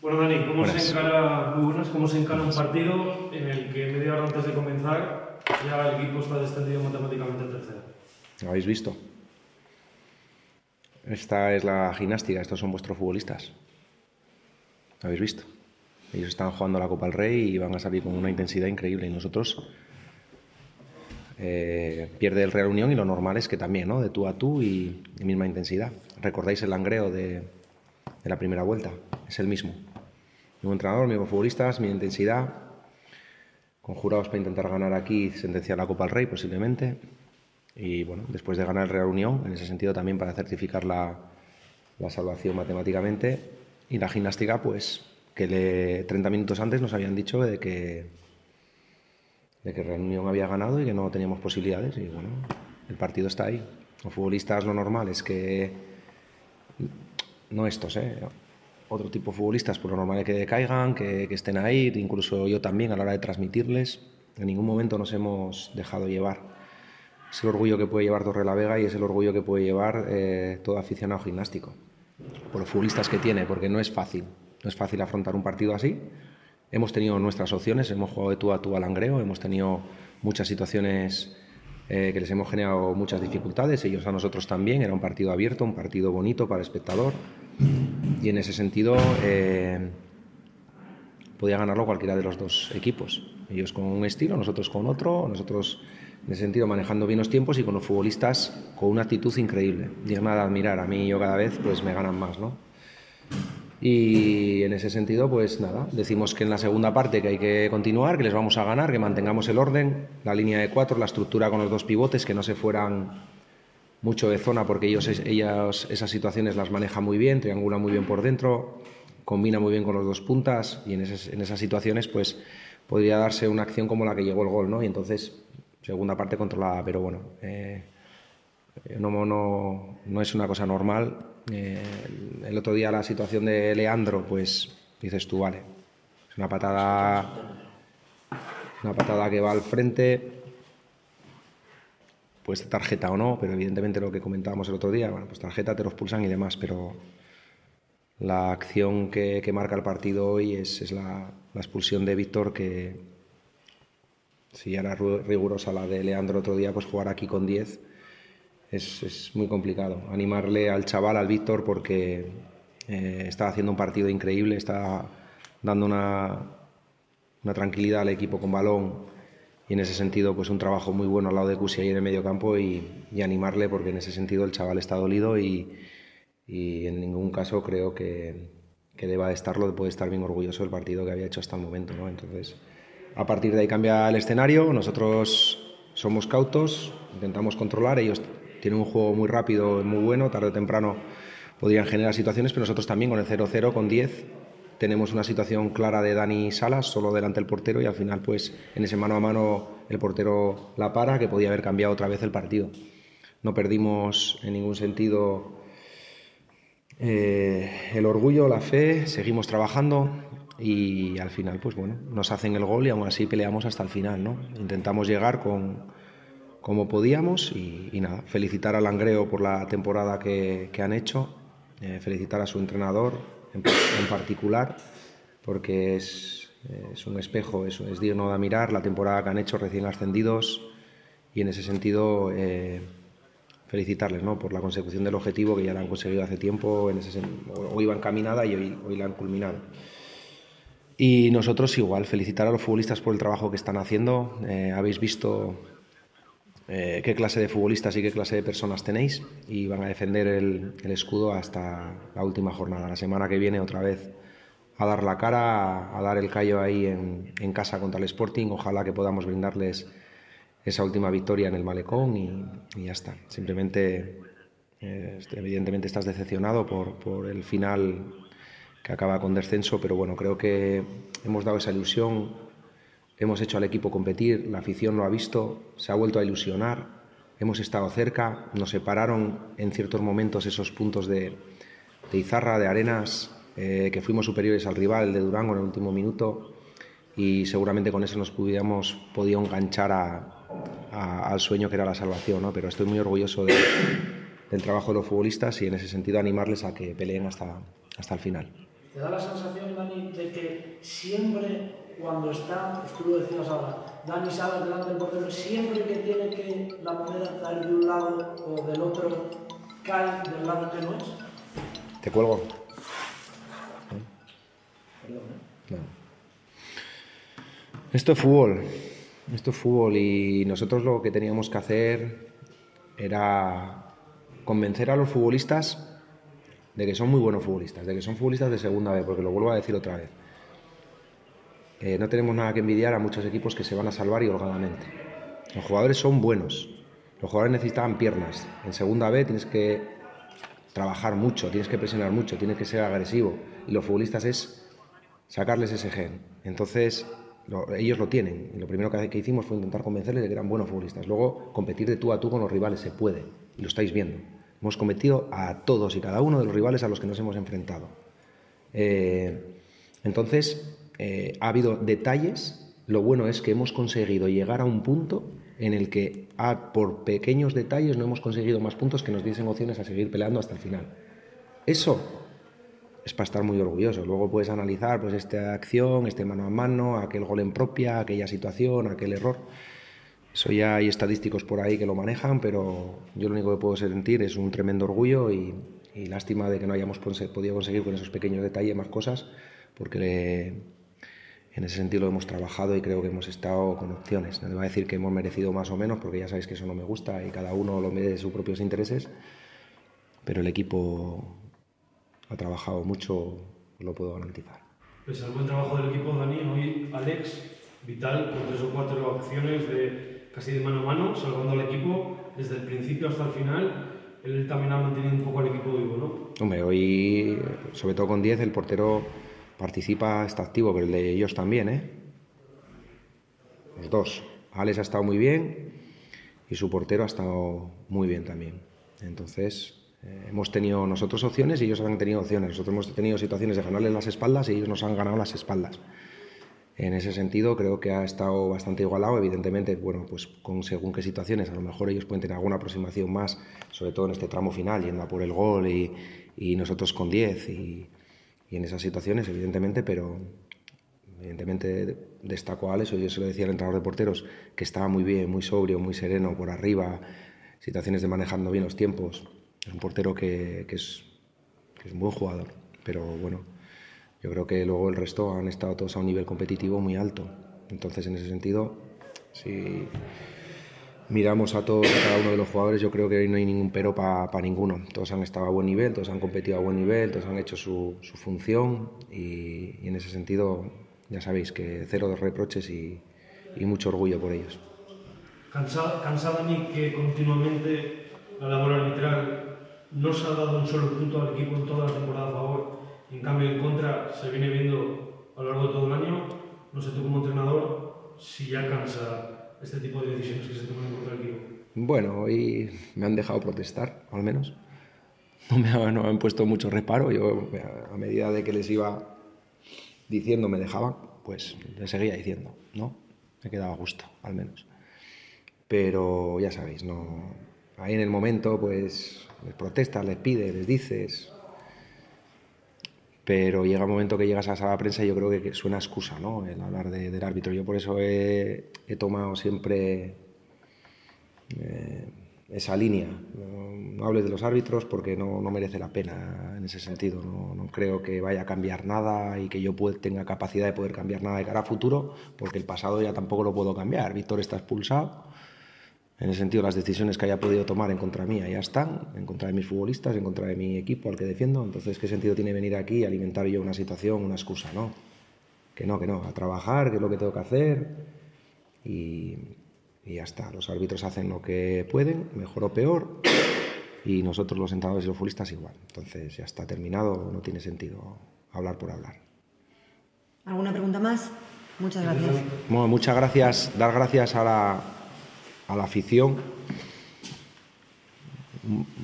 Bueno, Dani, ¿cómo se, encara, ¿cómo se encara un partido en el que media hora antes de comenzar ya el equipo está descendido matemáticamente en tercera? ¿Lo habéis visto? Esta es la gimnástica, estos son vuestros futbolistas. ¿Lo habéis visto? Ellos están jugando la Copa del Rey y van a salir con una intensidad increíble y nosotros eh, pierde el Real Unión y lo normal es que también, ¿no? De tú a tú y, misma intensidad. ¿Recordáis el langreo de, de la primera vuelta? Es el mismo mi entrenador, mis futbolistas, mi intensidad, conjurados para intentar ganar aquí, sentenciar la Copa al Rey posiblemente. Y bueno, después de ganar el Real Unión, en ese sentido también para certificar la, la salvación matemáticamente. Y la gimnástica, pues que le, 30 minutos antes nos habían dicho de que, de que Real Unión había ganado y que no teníamos posibilidades. Y bueno, el partido está ahí. Los futbolistas lo normal es que, no estos, ¿eh? Otro tipo de futbolistas, por lo normal es que caigan, que, estén ahí, incluso yo también a la hora de transmitirles. En ningún momento nos hemos dejado llevar. Es el orgullo que puede llevar Torre la Vega y es el orgullo que puede llevar eh, todo aficionado gimnástico, por los futbolistas que tiene, porque no es fácil. No es fácil afrontar un partido así. Hemos tenido nuestras opciones, hemos jugado de tú a tú al Langreo, hemos tenido muchas situaciones eh, que les hemos generado muchas dificultades, ellos a nosotros también. Era un partido abierto, un partido bonito para el espectador y en ese sentido eh, podía ganarlo cualquiera de los dos equipos. Ellos con un estilo, nosotros con otro, nosotros en ese sentido manejando bien los tiempos y con los futbolistas con una actitud increíble, digna de admirar. A mí yo cada vez pues me ganan más, ¿no? Y en ese sentido, pues nada, decimos que en la segunda parte que hay que continuar, que les vamos a ganar, que mantengamos el orden, la línea de cuatro, la estructura con los dos pivotes, que no se fueran mucho de zona porque ellos, ellas esas situaciones las maneja muy bien, triangula muy bien por dentro, combina muy bien con los dos puntas y en, esas situaciones pues podría darse una acción como la que llegó el gol, ¿no? Y entonces, segunda parte controlada, pero bueno, eh, no, no, no, es una cosa normal. Eh, el otro día la situación de Leandro, pues dices tú, vale, es una patada, una patada que va al frente, pues tarjeta o no, pero evidentemente lo que comentábamos el otro día, bueno, pues tarjeta, te los pulsan y demás, pero la acción que, marca el partido hoy es, la, expulsión de Víctor que si ya era rigurosa la de Leandro otro día, pues jugar aquí con 10 es, muy complicado. Animarle al chaval, al Víctor, porque eh, está haciendo un partido increíble, está dando una, una tranquilidad al equipo con balón y en ese sentido pues un trabajo muy bueno al lado de Cusi ahí en el medio campo y, animarle porque en ese sentido el chaval está dolido y, en ningún caso creo que, que, deba de estarlo, puede estar bien orgulloso del partido que había hecho hasta el momento. ¿no? Entonces, a partir de ahí cambia el escenario, nosotros somos cautos, intentamos controlar, ellos tienen un juego muy rápido, muy bueno, tarde o temprano podrían generar situaciones, pero nosotros también con el 0-0, con 10, tenemos una situación clara de Dani Salas, solo delante del portero, y al final, pues en ese mano a mano, el portero la para, que podía haber cambiado otra vez el partido. No perdimos en ningún sentido eh, el orgullo, la fe, seguimos trabajando y al final, pues bueno, nos hacen el gol y aún así peleamos hasta el final, ¿no? Intentamos llegar con, como podíamos y, nada, felicitar al Langreo por la temporada que, han hecho, eh, felicitar a su entrenador, en, particular, porque es, es un espejo, es, es, digno de mirar la temporada que han hecho recién ascendidos y en ese sentido eh, felicitarles ¿no? por la consecución del objetivo que ya la han conseguido hace tiempo, en ese, o iban caminada y hoy, hoy la han culminado. Y nosotros igual, felicitar a los futbolistas por el trabajo que están haciendo. Eh, habéis visto eh, qué clase de futbolistas y qué clase de personas tenéis y van a defender el, escudo hasta la última jornada. La semana que viene otra vez a dar la cara, a, dar el callo ahí en, casa contra el Sporting. Ojalá que podamos brindarles esa última victoria en el malecón y, ya está. Simplemente, eh, evidentemente estás decepcionado por, por el final que acaba con descenso, pero bueno, creo que hemos dado esa ilusión hemos hecho al equipo competir, la afición lo ha visto, se ha vuelto a ilusionar, hemos estado cerca, nos separaron en ciertos momentos esos puntos de, Izarra, de Arenas, eh, que fuimos superiores al rival, de Durango, en el último minuto, y seguramente con eso nos pudiéramos podido enganchar al sueño que era la salvación, ¿no? pero estoy muy orgulloso del trabajo de los futbolistas y en ese sentido animarles a que peleen hasta, hasta el final. ¿Te da la sensación, Dani, de que siempre cuando está, pues tú lo decías ahora, Dani sabe delante del portero, siempre que tiene que la moneda caer de un lado o del otro, cae del lado que no es? Te cuelgo. Perdón, ¿eh? No. Esto es fútbol. Esto es fútbol y nosotros lo que teníamos que hacer era convencer a los futbolistas de que son muy buenos futbolistas, de que son futbolistas de segunda vez, porque lo vuelvo a decir otra vez. Eh, no tenemos nada que envidiar a muchos equipos que se van a salvar y holgadamente. Los jugadores son buenos. Los jugadores necesitaban piernas. En segunda vez tienes que trabajar mucho, tienes que presionar mucho, tienes que ser agresivo. Y los futbolistas es sacarles ese gen. Entonces, lo- ellos lo tienen. Y lo primero que, que hicimos fue intentar convencerles de que eran buenos futbolistas. Luego, competir de tú a tú con los rivales se puede. Y lo estáis viendo. Hemos competido a todos y cada uno de los rivales a los que nos hemos enfrentado. Eh, entonces, eh, ha habido detalles. Lo bueno es que hemos conseguido llegar a un punto en el que, ah, por pequeños detalles, no hemos conseguido más puntos que nos diesen opciones a seguir peleando hasta el final. Eso es para estar muy orgulloso. Luego puedes analizar pues, esta acción, este mano a mano, aquel gol en propia, aquella situación, aquel error. Eso ya hay estadísticos por ahí que lo manejan, pero yo lo único que puedo sentir es un tremendo orgullo y, y lástima de que no hayamos podido conseguir con esos pequeños detalles más cosas, porque en ese sentido lo hemos trabajado y creo que hemos estado con opciones. No le voy a decir que hemos merecido más o menos, porque ya sabéis que eso no me gusta y cada uno lo mide de sus propios intereses, pero el equipo ha trabajado mucho, lo puedo garantizar. Pese al buen trabajo del equipo, Dani, hoy Alex, vital, con tres o cuatro acciones de casi de mano a mano, salvando al equipo desde el principio hasta el final. Él también ha mantenido un poco al equipo vivo, ¿no? Hombre, hoy, sobre todo con 10, el portero participa, está activo, pero el de ellos también, ¿eh? Los dos. Alex ha estado muy bien y su portero ha estado muy bien también. Entonces, eh, hemos tenido nosotros opciones y ellos han tenido opciones. Nosotros hemos tenido situaciones de ganarles las espaldas y ellos nos han ganado las espaldas. En ese sentido, creo que ha estado bastante igualado. Evidentemente, bueno, pues con según qué situaciones, a lo mejor ellos pueden tener alguna aproximación más, sobre todo en este tramo final, yendo a por el gol y, y nosotros con 10 y, y en esas situaciones, evidentemente, pero evidentemente destaco a Alex, yo se lo decía al entrenador de porteros, que estaba muy bien, muy sobrio, muy sereno por arriba, situaciones de manejando bien los tiempos. Es un portero que, que es, que es un buen jugador, pero bueno, yo creo que luego el resto han estado todos a un nivel competitivo muy alto. Entonces, en ese sentido, si miramos a todos, a cada uno de los jugadores, yo creo que hoy no hay ningún pero para ninguno. Todos han estado a buen nivel, todos han competido a buen nivel, todos han hecho su, su función y, y en ese sentido, ya sabéis que cero de reproches y, y mucho orgullo por ellos. Cansa, cansa Dani que continuamente la labor arbitral no se ha dado un solo punto al equipo en toda la temporada a favor en cambio en contra se viene viendo a lo largo de todo el año. No sé tú como entrenador si ya cansa este tipo de decisiones que se toman contra del equipo. Bueno, hoy me han dejado protestar, al menos. No me, ha- no han puesto mucho reparo. Yo, a medida de que les iba diciendo me dejaban, pues les seguía diciendo, ¿no? Me quedaba gusto, al menos. Pero ya sabéis, no. Ahí en el momento, pues les protestas, les pides, les dices. Pero llega un momento que llegas a la sala de prensa y yo creo que, suena excusa, ¿no? El hablar de- del árbitro. Yo por eso he, he tomado siempre eh, esa línea. No, no hables de los árbitros porque no, no merece la pena en ese sentido. No, no creo que vaya a cambiar nada y que yo pueda- tenga capacidad de poder cambiar nada de cara a futuro, porque el pasado ya tampoco lo puedo cambiar. Víctor está expulsado. En ese sentido, las decisiones que haya podido tomar en contra mía ya están, en contra de mis futbolistas, en contra de mi equipo al que defiendo. Entonces, ¿qué sentido tiene venir aquí y alimentar yo una situación, una excusa? No, que no, que no, a trabajar, que es lo que tengo que hacer y, y ya está. Los árbitros hacen lo que pueden, mejor o peor, y nosotros los entrenadores y los futbolistas igual. Entonces, ya está terminado, no tiene sentido hablar por hablar. ¿Alguna pregunta más? Muchas gracias. Bueno, muchas gracias, dar gracias a la, a la afición.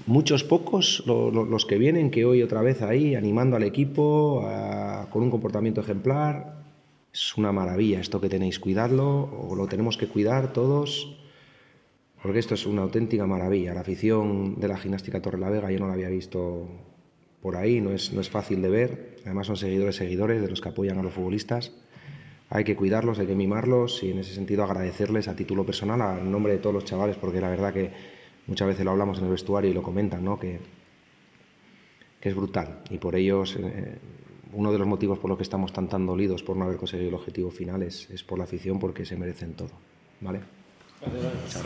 Muchos pocos lo- lo- los que vienen, que hoy otra vez ahí animando al equipo con un comportamiento ejemplar. Es una maravilla esto que tenéis, cuidadlo, o lo tenemos que cuidar todos, porque esto es una auténtica maravilla. La afición de la gimnástica Torre la Vega yo no la había visto por ahí, no es, no es fácil de ver. Además son seguidores, seguidores de los que apoyan a los futbolistas. Hay que cuidarlos, hay que mimarlos y en ese sentido agradecerles a título personal, a nombre de todos los chavales, porque la verdad que muchas veces lo hablamos en el vestuario y lo comentan, ¿no? que, que es brutal. Y por ellos, eh, uno de los motivos por los que estamos tan dolidos por no haber conseguido el objetivo final es, es por la afición, porque se merecen todo. ¿vale? Gracias.